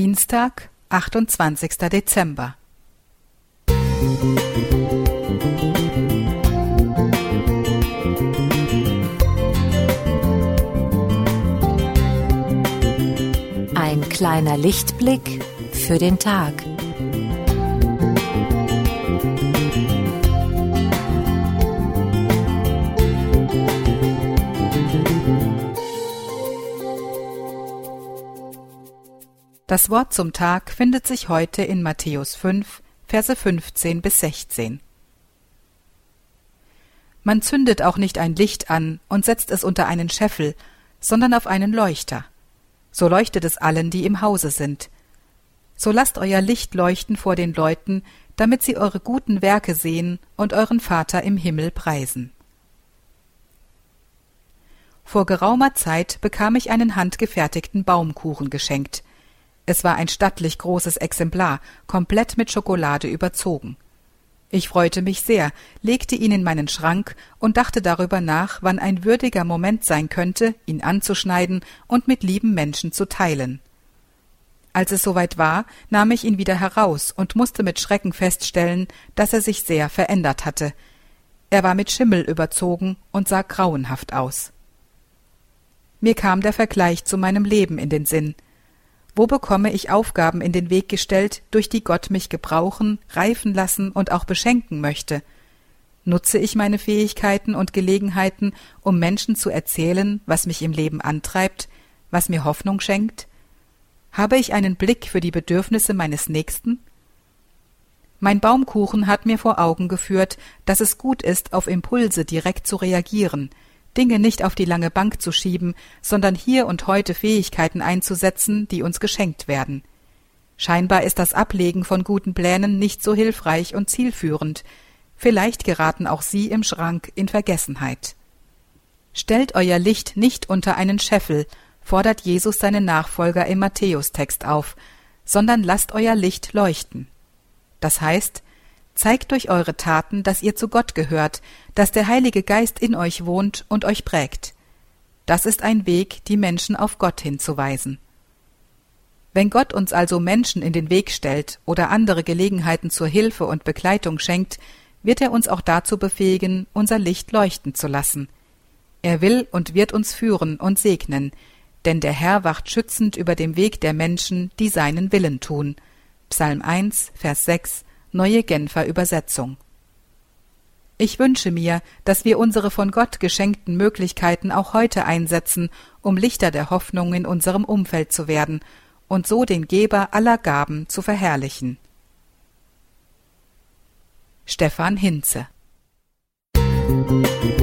Dienstag, 28. Dezember. Ein kleiner Lichtblick für den Tag. Das Wort zum Tag findet sich heute in Matthäus 5, Verse 15 bis 16. Man zündet auch nicht ein Licht an und setzt es unter einen Scheffel, sondern auf einen Leuchter. So leuchtet es allen, die im Hause sind. So lasst euer Licht leuchten vor den Leuten, damit sie eure guten Werke sehen und euren Vater im Himmel preisen. Vor geraumer Zeit bekam ich einen handgefertigten Baumkuchen geschenkt. Es war ein stattlich großes Exemplar, komplett mit Schokolade überzogen. Ich freute mich sehr, legte ihn in meinen Schrank und dachte darüber nach, wann ein würdiger Moment sein könnte, ihn anzuschneiden und mit lieben Menschen zu teilen. Als es soweit war, nahm ich ihn wieder heraus und musste mit Schrecken feststellen, dass er sich sehr verändert hatte. Er war mit Schimmel überzogen und sah grauenhaft aus. Mir kam der Vergleich zu meinem Leben in den Sinn. Wo bekomme ich Aufgaben in den Weg gestellt, durch die Gott mich gebrauchen, reifen lassen und auch beschenken möchte? Nutze ich meine Fähigkeiten und Gelegenheiten, um Menschen zu erzählen, was mich im Leben antreibt, was mir Hoffnung schenkt? Habe ich einen Blick für die Bedürfnisse meines Nächsten? Mein Baumkuchen hat mir vor Augen geführt, dass es gut ist, auf Impulse direkt zu reagieren, Dinge nicht auf die lange Bank zu schieben, sondern hier und heute Fähigkeiten einzusetzen, die uns geschenkt werden. Scheinbar ist das Ablegen von guten Plänen nicht so hilfreich und zielführend. Vielleicht geraten auch Sie im Schrank in Vergessenheit. Stellt euer Licht nicht unter einen Scheffel, fordert Jesus seine Nachfolger im Matthäustext auf, sondern lasst euer Licht leuchten. Das heißt, Zeigt durch eure Taten, dass ihr zu Gott gehört, dass der Heilige Geist in euch wohnt und euch prägt. Das ist ein Weg, die Menschen auf Gott hinzuweisen. Wenn Gott uns also Menschen in den Weg stellt oder andere Gelegenheiten zur Hilfe und Begleitung schenkt, wird er uns auch dazu befähigen, unser Licht leuchten zu lassen. Er will und wird uns führen und segnen, denn der Herr wacht schützend über dem Weg der Menschen, die seinen Willen tun. Psalm 1, Vers 6 Neue Genfer Übersetzung. Ich wünsche mir, dass wir unsere von Gott geschenkten Möglichkeiten auch heute einsetzen, um Lichter der Hoffnung in unserem Umfeld zu werden und so den Geber aller Gaben zu verherrlichen. Stefan Hinze Musik